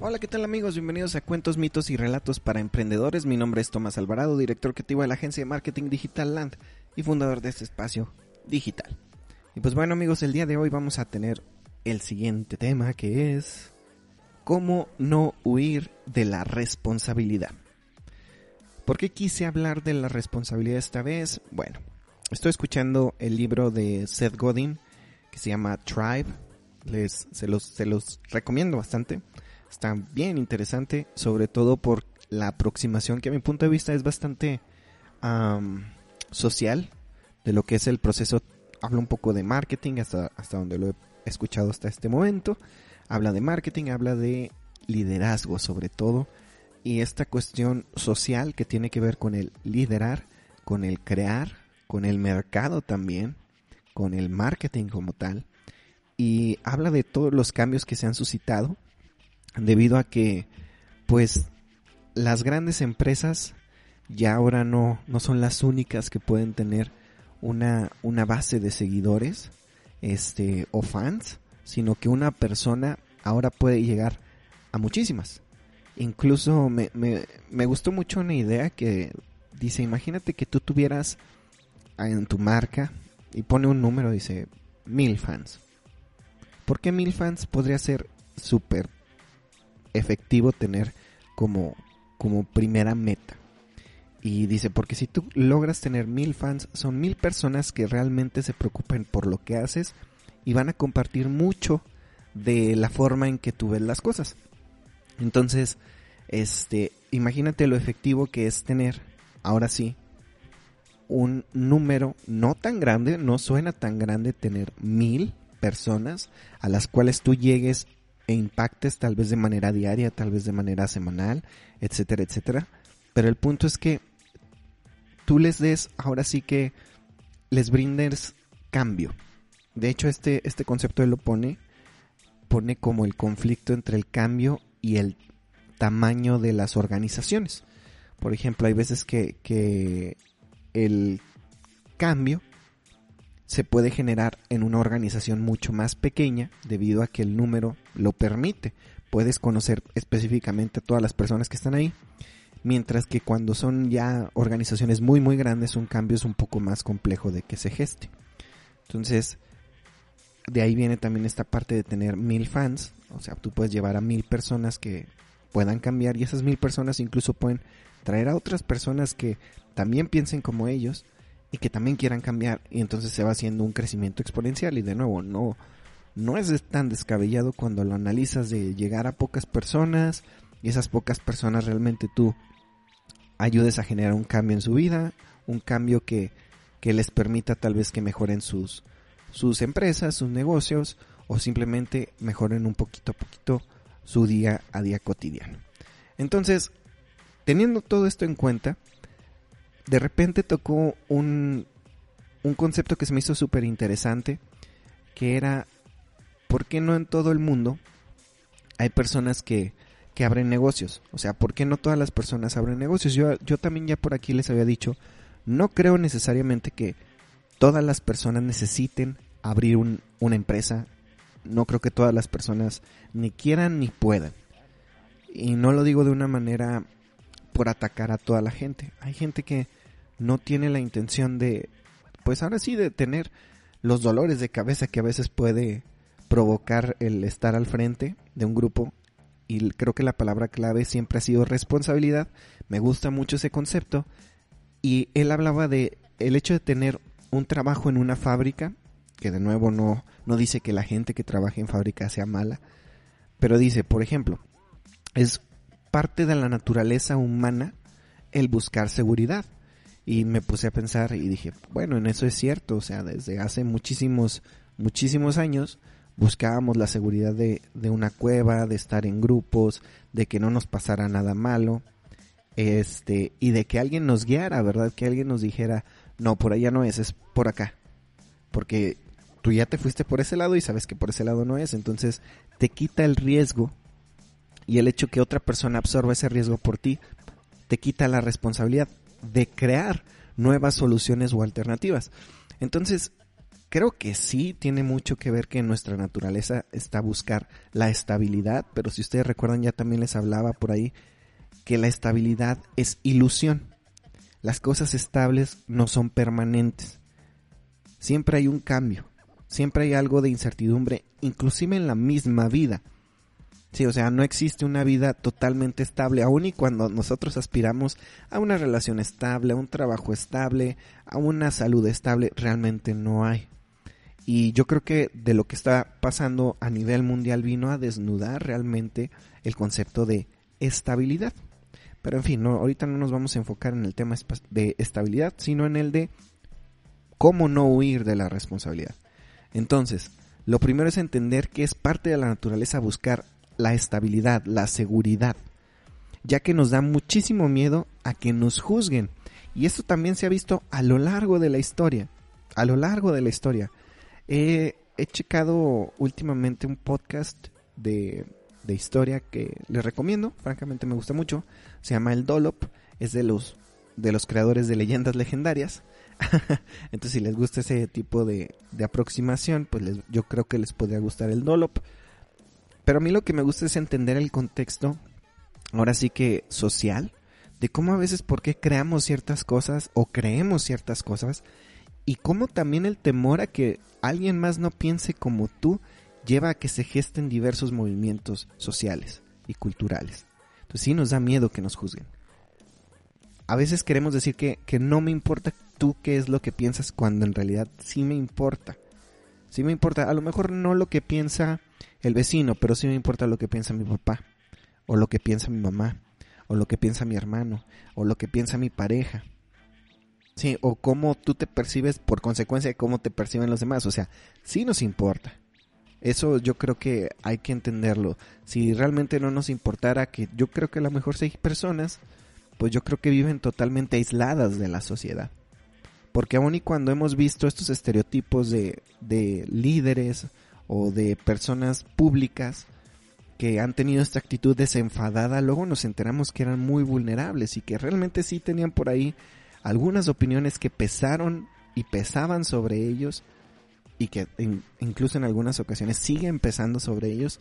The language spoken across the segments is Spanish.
Hola, ¿qué tal amigos? Bienvenidos a Cuentos, Mitos y Relatos para Emprendedores. Mi nombre es Tomás Alvarado, director creativo de la agencia de marketing Digital Land y fundador de este espacio digital. Y pues bueno amigos, el día de hoy vamos a tener el siguiente tema que es cómo no huir de la responsabilidad. ¿Por qué quise hablar de la responsabilidad esta vez? Bueno, estoy escuchando el libro de Seth Godin que se llama Tribe. Les, se, los, se los recomiendo bastante Está bien interesante, sobre todo por la aproximación que a mi punto de vista es bastante social de lo que es el proceso. Habla un poco de marketing hasta, hasta donde lo he escuchado hasta este momento. Habla de marketing, habla de liderazgo sobre todo. Y esta cuestión social que tiene que ver con el liderar, con el crear, con el mercado también, con el marketing como tal. Y habla de todos los cambios que se han suscitado debido a que pues las grandes empresas ya ahora no, no son las únicas que pueden tener una, una base de seguidores este, o fans, sino que una persona ahora puede llegar a muchísimas. Incluso me, me, me gustó mucho una idea que dice, imagínate que tú tuvieras en tu marca y pone un número, dice, mil fans. ¿Por qué mil fans podría ser súper efectivo tener como, como primera meta. Y dice, porque si tú logras tener mil fans, son mil personas que realmente se preocupen por lo que haces y van a compartir mucho de la forma en que tú ves las cosas. Entonces, este, imagínate lo efectivo que es tener, ahora sí, un número no tan grande, no suena tan grande tener mil personas a las cuales tú llegues e impactes tal vez de manera diaria, tal vez de manera semanal, etcétera, etcétera. Pero el punto es que tú les des, ahora sí que les brindes cambio. De hecho, este, este concepto él lo pone, pone como el conflicto entre el cambio y el tamaño de las organizaciones. Por ejemplo, hay veces que, que el cambio se puede generar en una organización mucho más pequeña debido a que el número lo permite. Puedes conocer específicamente a todas las personas que están ahí. Mientras que cuando son ya organizaciones muy muy grandes un cambio es un poco más complejo de que se geste. Entonces, de ahí viene también esta parte de tener mil fans. O sea, tú puedes llevar a mil personas que puedan cambiar y esas mil personas incluso pueden traer a otras personas que también piensen como ellos y que también quieran cambiar y entonces se va haciendo un crecimiento exponencial y de nuevo no no es tan descabellado cuando lo analizas de llegar a pocas personas y esas pocas personas realmente tú ayudes a generar un cambio en su vida, un cambio que, que les permita tal vez que mejoren sus, sus empresas, sus negocios o simplemente mejoren un poquito a poquito su día a día cotidiano. Entonces, teniendo todo esto en cuenta, de repente tocó un, un concepto que se me hizo súper interesante, que era, ¿por qué no en todo el mundo hay personas que, que abren negocios? O sea, ¿por qué no todas las personas abren negocios? Yo, yo también ya por aquí les había dicho, no creo necesariamente que todas las personas necesiten abrir un, una empresa. No creo que todas las personas ni quieran ni puedan. Y no lo digo de una manera por atacar a toda la gente. Hay gente que no tiene la intención de, pues ahora sí, de tener los dolores de cabeza que a veces puede provocar el estar al frente de un grupo. Y creo que la palabra clave siempre ha sido responsabilidad. Me gusta mucho ese concepto. Y él hablaba de el hecho de tener un trabajo en una fábrica, que de nuevo no, no dice que la gente que trabaja en fábrica sea mala, pero dice, por ejemplo, es parte de la naturaleza humana el buscar seguridad. Y me puse a pensar y dije, bueno, en eso es cierto, o sea, desde hace muchísimos, muchísimos años, buscábamos la seguridad de, de una cueva, de estar en grupos, de que no nos pasara nada malo, este, y de que alguien nos guiara, ¿verdad? Que alguien nos dijera, no, por allá no es, es por acá. Porque tú ya te fuiste por ese lado y sabes que por ese lado no es, entonces te quita el riesgo y el hecho que otra persona absorba ese riesgo por ti, te quita la responsabilidad de crear nuevas soluciones o alternativas. Entonces, creo que sí tiene mucho que ver que nuestra naturaleza está a buscar la estabilidad, pero si ustedes recuerdan ya también les hablaba por ahí que la estabilidad es ilusión. Las cosas estables no son permanentes. Siempre hay un cambio, siempre hay algo de incertidumbre, inclusive en la misma vida. Sí, o sea, no existe una vida totalmente estable, aun y cuando nosotros aspiramos a una relación estable, a un trabajo estable, a una salud estable, realmente no hay. Y yo creo que de lo que está pasando a nivel mundial vino a desnudar realmente el concepto de estabilidad. Pero en fin, no, ahorita no nos vamos a enfocar en el tema de estabilidad, sino en el de cómo no huir de la responsabilidad. Entonces, lo primero es entender que es parte de la naturaleza buscar la estabilidad, la seguridad, ya que nos da muchísimo miedo a que nos juzguen. Y esto también se ha visto a lo largo de la historia, a lo largo de la historia. he checado últimamente un podcast de, de historia que les recomiendo, francamente me gusta mucho, se llama El Dolop, es de los, de los creadores de leyendas legendarias. Entonces, si les gusta ese tipo de, de aproximación, pues yo creo que les podría gustar el Dolop. Pero a mí lo que me gusta es entender el contexto, ahora sí que social, de cómo a veces por qué creamos ciertas cosas o creemos ciertas cosas y cómo también el temor a que alguien más no piense como tú lleva a que se gesten diversos movimientos sociales y culturales. Entonces sí nos da miedo que nos juzguen. A veces queremos decir que, que no me importa tú qué es lo que piensas cuando en realidad sí me importa. Sí me importa, a lo mejor no lo que piensa el vecino, pero sí me importa lo que piensa mi papá, o lo que piensa mi mamá, o lo que piensa mi hermano, o lo que piensa mi pareja. Sí, o cómo tú te percibes por consecuencia de cómo te perciben los demás. O sea, sí nos importa. Eso yo creo que hay que entenderlo. Si realmente no nos importara que yo creo que a lo mejor seis personas, pues yo creo que viven totalmente aisladas de la sociedad. Porque aun y cuando hemos visto estos estereotipos de, de líderes o de personas públicas que han tenido esta actitud desenfadada, luego nos enteramos que eran muy vulnerables y que realmente sí tenían por ahí algunas opiniones que pesaron y pesaban sobre ellos y que incluso en algunas ocasiones siguen pesando sobre ellos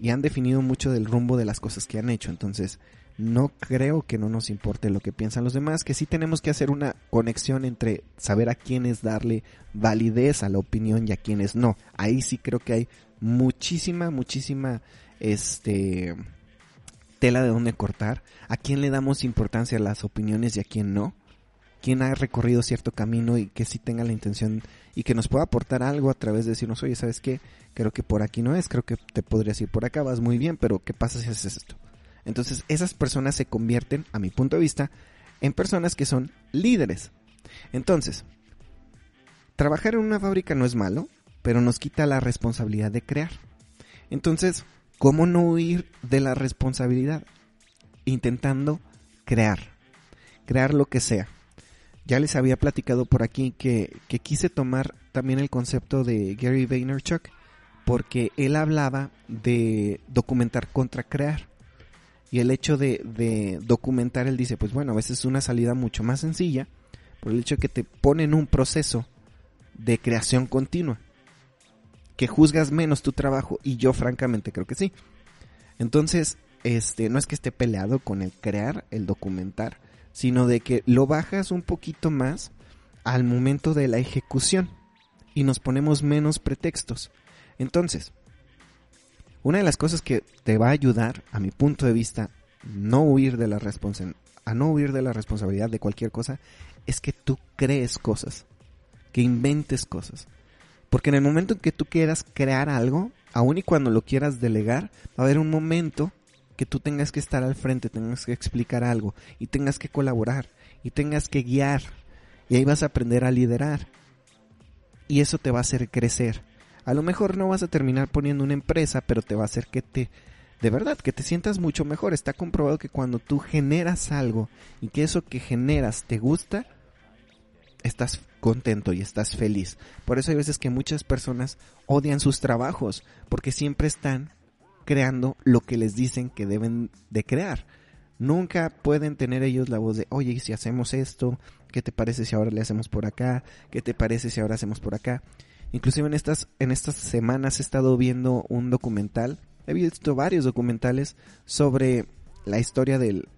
y han definido mucho del rumbo de las cosas que han hecho. Entonces, no creo que no nos importe lo que piensan los demás, que sí tenemos que hacer una conexión entre saber a quiénes darle validez a la opinión y a quiénes no. Ahí sí creo que hay muchísima, muchísima, este, tela de donde cortar. A quién le damos importancia a las opiniones y a quién no. Quién ha recorrido cierto camino y que sí tenga la intención y que nos pueda aportar algo a través de decirnos, oye, ¿sabes qué? Creo que por aquí no es, creo que te podrías ir por acá, vas muy bien, pero ¿qué pasa si haces esto? Entonces esas personas se convierten, a mi punto de vista, en personas que son líderes. Entonces, trabajar en una fábrica no es malo, pero nos quita la responsabilidad de crear. Entonces, ¿cómo no huir de la responsabilidad? Intentando crear, crear lo que sea. Ya les había platicado por aquí que, que quise tomar también el concepto de Gary Vaynerchuk porque él hablaba de documentar contra crear. Y el hecho de, documentar, él dice, pues bueno, a veces es una salida mucho más sencilla por el hecho de que te ponen un proceso de creación continua. Que juzgas menos tu trabajo y yo francamente creo que sí. Entonces, este, no es que esté peleado con el crear, el documentar, sino de que lo bajas un poquito más al momento de la ejecución y nos ponemos menos pretextos. Entonces, una de las cosas que te va a ayudar, a mi punto de vista, no huir de la a no huir de la responsabilidad de cualquier cosa, es que tú crees cosas, que inventes cosas. Porque en el momento en que tú quieras crear algo, aun y cuando lo quieras delegar, va a haber un momento que tú tengas que estar al frente, tengas que explicar algo y tengas que colaborar y tengas que guiar. Y ahí vas a aprender a liderar. Y eso te va a hacer crecer. A lo mejor no vas a terminar poniendo una empresa, pero te va a hacer que te, de verdad, que te sientas mucho mejor. Está comprobado que cuando tú generas algo y que eso que generas te gusta, estás contento y estás feliz. Por eso hay veces que muchas personas odian sus trabajos, porque siempre están creando lo que les dicen que deben de crear. Nunca pueden tener ellos la voz de, oye, ¿y si hacemos esto? ¿Qué te parece si ahora le hacemos por acá? ¿Qué te parece si ahora hacemos por acá? Inclusive en estas, en estas semanas he estado viendo un documental, he visto varios documentales sobre la historia del,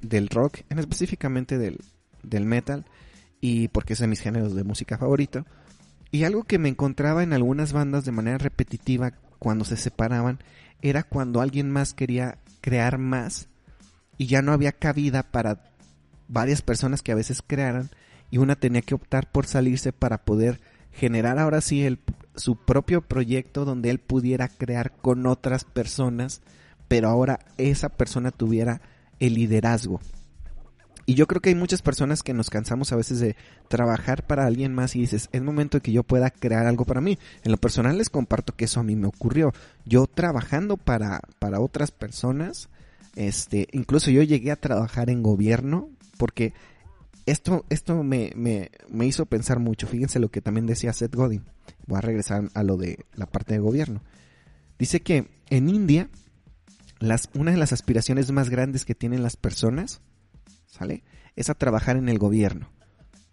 del rock, en específicamente del, del metal, y porque es de mis géneros de música favorito. Y algo que me encontraba en algunas bandas de manera repetitiva cuando se separaban era cuando alguien más quería crear más y ya no había cabida para varias personas que a veces crearan y una tenía que optar por salirse para poder generar ahora sí el, su propio proyecto donde él pudiera crear con otras personas, pero ahora esa persona tuviera el liderazgo. Y yo creo que hay muchas personas que nos cansamos a veces de trabajar para alguien más y dices, es momento de que yo pueda crear algo para mí. En lo personal les comparto que eso a mí me ocurrió. Yo trabajando para, para otras personas, este, incluso yo llegué a trabajar en gobierno porque esto, esto me, me, me hizo pensar mucho. Fíjense lo que también decía Seth Godin. Voy a regresar a lo de la parte de gobierno. Dice que en India, las, una de las aspiraciones más grandes que tienen las personas ¿sale? Es a trabajar en el gobierno.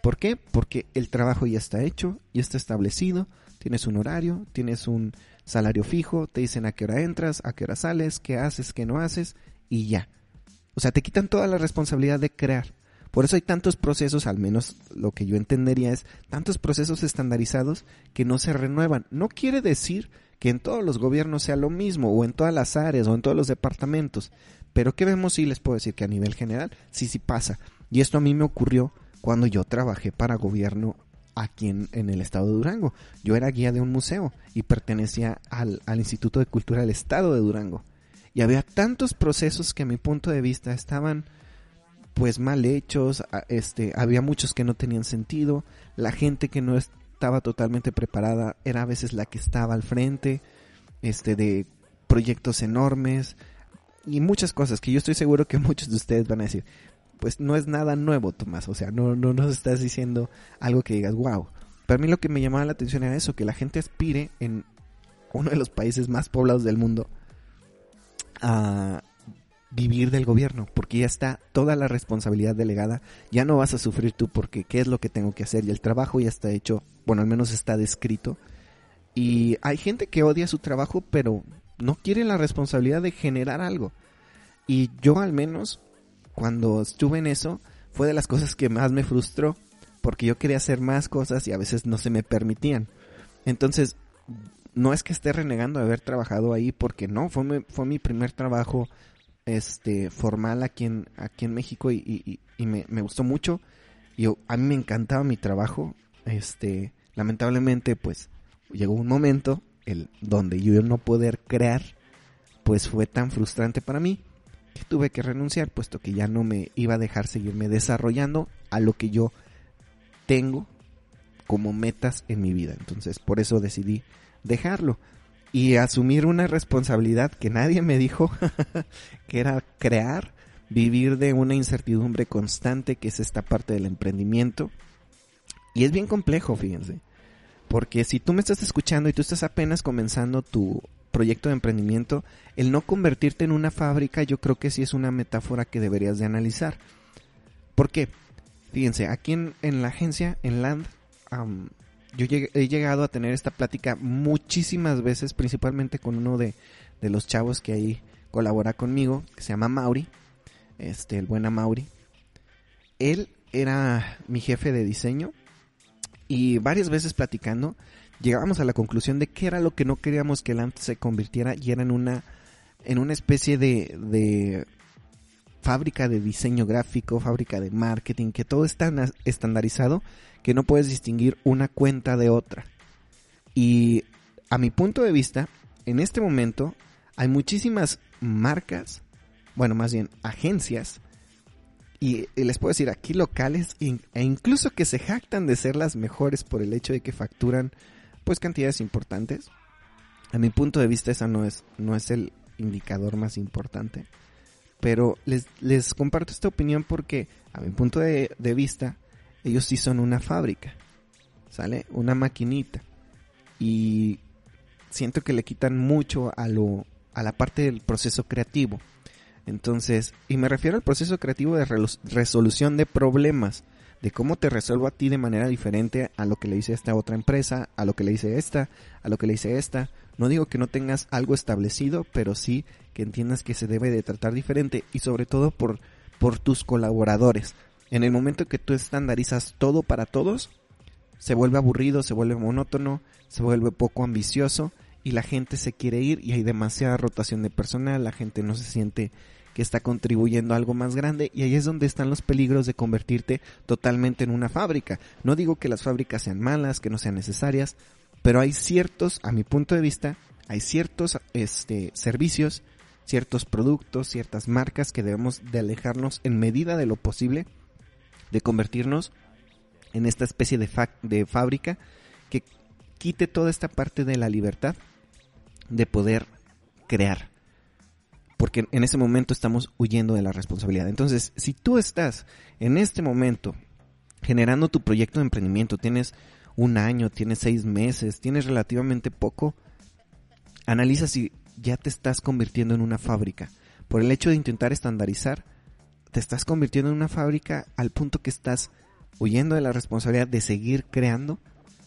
¿Por qué? Porque el trabajo ya está hecho, ya está establecido, tienes un horario, tienes un salario fijo, te dicen a qué hora entras, a qué hora sales, qué haces, qué no haces, y ya. O sea, te quitan toda la responsabilidad de crear. Por eso hay tantos procesos, al menos lo que yo entendería es, tantos procesos estandarizados que no se renuevan. No quiere decir que en todos los gobiernos sea lo mismo, o en todas las áreas, o en todos los departamentos, pero ¿qué vemos? Sí les puedo decir que a nivel general, sí, sí pasa. Y esto a mí me ocurrió cuando yo trabajé para gobierno aquí en, el estado de Durango. Yo era guía de un museo y pertenecía al, al Instituto de Cultura del Estado de Durango. Y había tantos procesos que a mi punto de vista estaban pues mal hechos, este, había muchos que no tenían sentido, la gente que no estaba totalmente preparada era a veces la que estaba al frente, este, de proyectos enormes, y muchas cosas que yo estoy seguro que muchos de ustedes van a decir, pues no es nada nuevo, Tomás, o sea, no, no nos estás diciendo algo que digas, wow. Para mí lo que me llamaba la atención era eso, que la gente aspire en uno de los países más poblados del mundo a vivir del gobierno, porque ya está toda la responsabilidad delegada, ya no vas a sufrir tú porque qué es lo que tengo que hacer y el trabajo ya está hecho, bueno, al menos está descrito. Y hay gente que odia su trabajo, pero no quieren la responsabilidad de generar algo. Y yo al menos, cuando estuve en eso, fue de las cosas que más me frustró, porque yo quería hacer más cosas y a veces no se me permitían. Entonces, no es que esté renegando de haber trabajado ahí, porque no, fue mi, fue mi primer trabajo este formal aquí en, aquí en México y, me, me, gustó mucho. Yo, a mí me encantaba mi trabajo. Este, lamentablemente, pues, llegó un momento el donde yo no poder crear, pues fue tan frustrante para mí que tuve que renunciar, puesto que ya no me iba a dejar seguirme desarrollando a lo que yo tengo como metas en mi vida. Entonces, por eso decidí dejarlo y asumir una responsabilidad que nadie me dijo, que era crear, vivir de una incertidumbre constante, que es esta parte del emprendimiento. Y es bien complejo, fíjense. Porque si tú me estás escuchando y tú estás apenas comenzando tu proyecto de emprendimiento, el no convertirte en una fábrica yo creo que sí es una metáfora que deberías de analizar. ¿Por qué? Fíjense, aquí en, la agencia, en Land, yo he llegado a tener esta plática muchísimas veces, principalmente con uno de, de, los chavos que ahí colabora conmigo, que se llama Mauri, este, el buena Mauri. Él era mi jefe de diseño y varias veces platicando llegábamos a la conclusión de que era lo que no queríamos que el AMP se convirtiera y era en una en una especie de fábrica de diseño gráfico, fábrica de marketing, que todo es tan estandarizado que no puedes distinguir una cuenta de otra. Y a mi punto de vista, en este momento hay muchísimas marcas, bueno, más bien agencias y, les puedo decir aquí locales e incluso que se jactan de ser las mejores por el hecho de que facturan pues cantidades importantes. A mi punto de vista esa no es, no es el indicador más importante. Pero les, les comparto esta opinión porque a mi punto de, de vista ellos sí son una fábrica. ¿Sale? Una maquinita. Y siento que le quitan mucho a lo a la parte del proceso creativo. Entonces, y me refiero al proceso creativo de resolución de problemas, de cómo te resuelvo a ti de manera diferente a lo que le hice esta otra empresa, a lo que le hice esta, a lo que le hice esta. No digo que no tengas algo establecido, pero sí que entiendas que se debe de tratar diferente y sobre todo por, por tus colaboradores. En el momento que tú estandarizas todo para todos, se vuelve aburrido, se vuelve monótono, se vuelve poco ambicioso y la gente se quiere ir y hay demasiada rotación de personal, la gente no se siente que está contribuyendo a algo más grande y ahí es donde están los peligros de convertirte totalmente en una fábrica. No digo que las fábricas sean malas, que no sean necesarias, pero hay ciertos, a mi punto de vista, hay ciertos este, servicios, ciertos productos, ciertas marcas que debemos de alejarnos en medida de lo posible de convertirnos en esta especie de, de fábrica que quite toda esta parte de la libertad de poder crear. Porque en ese momento estamos huyendo de la responsabilidad. Entonces, si tú estás en este momento generando tu proyecto de emprendimiento, tienes un año, tienes seis meses, tienes relativamente poco, analiza si ya te estás convirtiendo en una fábrica. Por el hecho de intentar estandarizar, te estás convirtiendo en una fábrica al punto que estás huyendo de la responsabilidad de seguir creando,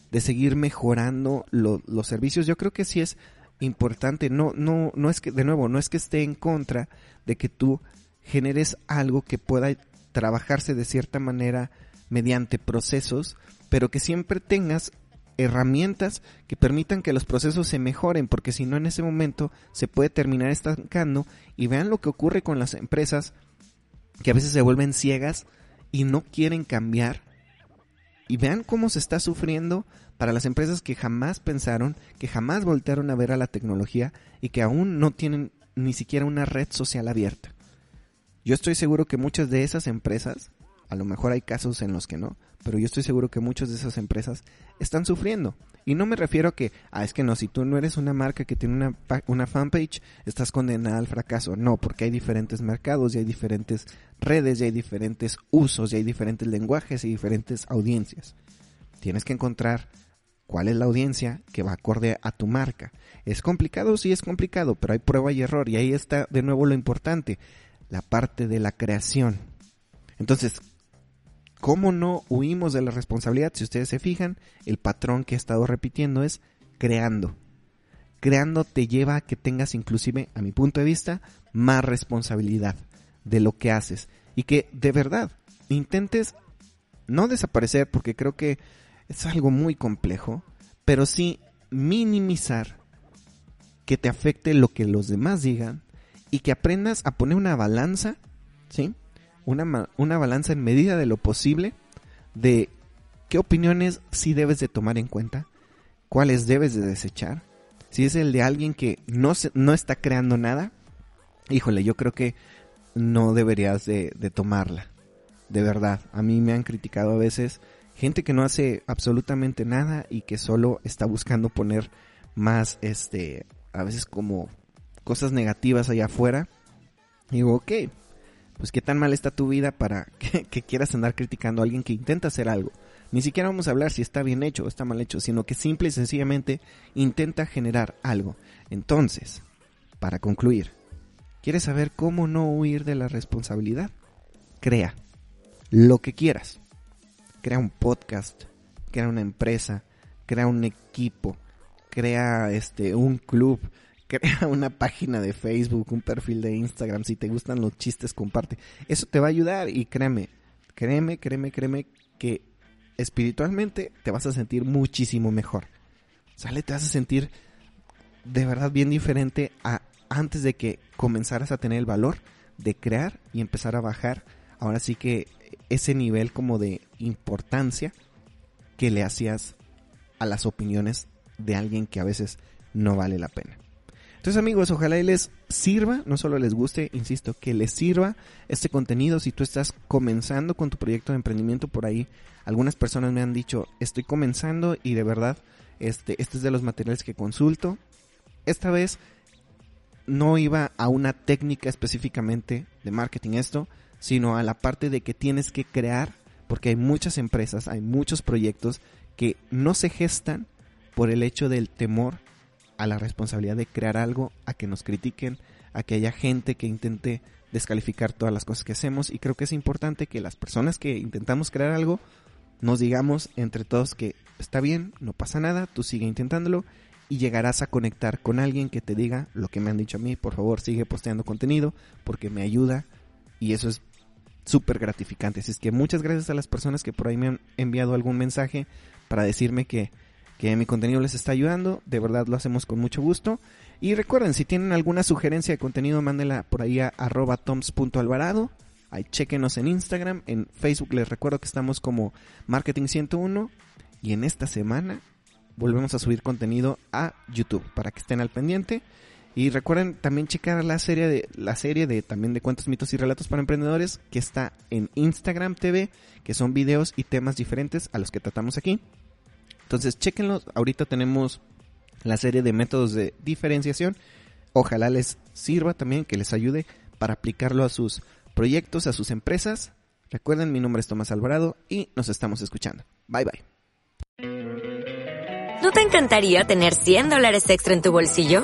de seguir mejorando los servicios. Yo creo que sí es importante. No, no, no es que, de nuevo, no es que esté en contra de que tú generes algo que pueda trabajarse de cierta manera mediante procesos, pero que siempre tengas herramientas que permitan que los procesos se mejoren, porque si no en ese momento se puede terminar estancando y vean lo que ocurre con las empresas que a veces se vuelven ciegas y no quieren cambiar y vean cómo se está sufriendo para las empresas que jamás pensaron, que jamás voltearon a ver a la tecnología y que aún no tienen ni siquiera una red social abierta. Yo estoy seguro que muchas de esas empresas, a lo mejor hay casos en los que no, pero yo estoy seguro que muchas de esas empresas están sufriendo. Y no me refiero a que, ah, es que no, si tú no eres una marca que tiene una, una fanpage, estás condenada al fracaso. No, porque hay diferentes mercados y hay diferentes redes y hay diferentes usos y hay diferentes lenguajes y diferentes audiencias. Tienes que encontrar cuál es la audiencia que va acorde a tu marca. ¿Es complicado? Sí, es complicado, pero hay prueba y error. Y ahí está de nuevo lo importante, la parte de la creación. Entonces, ¿cómo no huimos de la responsabilidad? Si ustedes se fijan, el patrón que he estado repitiendo es creando. Creando te lleva a que tengas inclusive, a mi punto de vista, más responsabilidad de lo que haces. Y que de verdad intentes no desaparecer, porque creo que es algo muy complejo, pero sí minimizar que te afecte lo que los demás digan y que aprendas a poner una balanza, ¿sí? Una, una balanza en medida de lo posible de qué opiniones sí debes de tomar en cuenta, cuáles debes de desechar. Si es el de alguien que no, se, no está creando nada, híjole, yo creo que no deberías de, de tomarla. De verdad, a mí me han criticado a veces gente que no hace absolutamente nada y que solo está buscando poner más, este, a veces como cosas negativas allá afuera. Y digo, ok, pues qué tan mal está tu vida para que, quieras andar criticando a alguien que intenta hacer algo. Ni siquiera vamos a hablar si está bien hecho o está mal hecho, sino que simple y sencillamente intenta generar algo. Entonces, para concluir, ¿quieres saber cómo no huir de la responsabilidad? Crea lo que quieras crea un podcast, crea una empresa, crea un equipo, crea este un club, crea una página de Facebook, un perfil de Instagram, si te gustan los chistes comparte. Eso te va a ayudar y créeme, créeme, créeme, créeme que espiritualmente te vas a sentir muchísimo mejor. Sale, te vas a sentir de verdad bien diferente a antes de que comenzaras a tener el valor de crear y empezar a bajar. Ahora sí que ese nivel como de importancia que le hacías a las opiniones de alguien que a veces no vale la pena. Entonces amigos, ojalá y les sirva, no solo les guste, insisto, que les sirva este contenido si tú estás comenzando con tu proyecto de emprendimiento por ahí. Algunas personas me han dicho, estoy comenzando y de verdad, este, este es de los materiales que consulto. esta vez no iba a una técnica específicamente de marketing esto, sino a la parte de que tienes que crear, porque hay muchas empresas, hay muchos proyectos que no se gestan por el hecho del temor a la responsabilidad de crear algo, a que nos critiquen, a que haya gente que intente descalificar todas las cosas que hacemos. Y creo que es importante que las personas que intentamos crear algo nos digamos entre todos que está bien, no pasa nada, tú sigue intentándolo y llegarás a conectar con alguien que te diga lo que me han dicho a mí, por favor sigue posteando contenido porque me ayuda y eso es súper gratificante. Así es que muchas gracias a las personas que por ahí me han enviado algún mensaje para decirme que, que mi contenido les está ayudando, de verdad lo hacemos con mucho gusto. Y recuerden, si tienen alguna sugerencia de contenido, mándenla por ahí a arroba toms.alvarado. Ahí chequenos en Instagram, en Facebook les recuerdo que estamos como Marketing 101 y en esta semana volvemos a subir contenido a YouTube para que estén al pendiente. Y recuerden también checar la serie de la serie de también de cuentos, mitos y relatos para emprendedores que está en Instagram TV, que son videos y temas diferentes a los que tratamos aquí. Entonces, chequenlos. Ahorita tenemos la serie de métodos de diferenciación. Ojalá les sirva también, que les ayude para aplicarlo a sus proyectos, a sus empresas. Recuerden, mi nombre es Tomás Alvarado y nos estamos escuchando. Bye bye. ¿No te encantaría tener 100 dólares extra en tu bolsillo?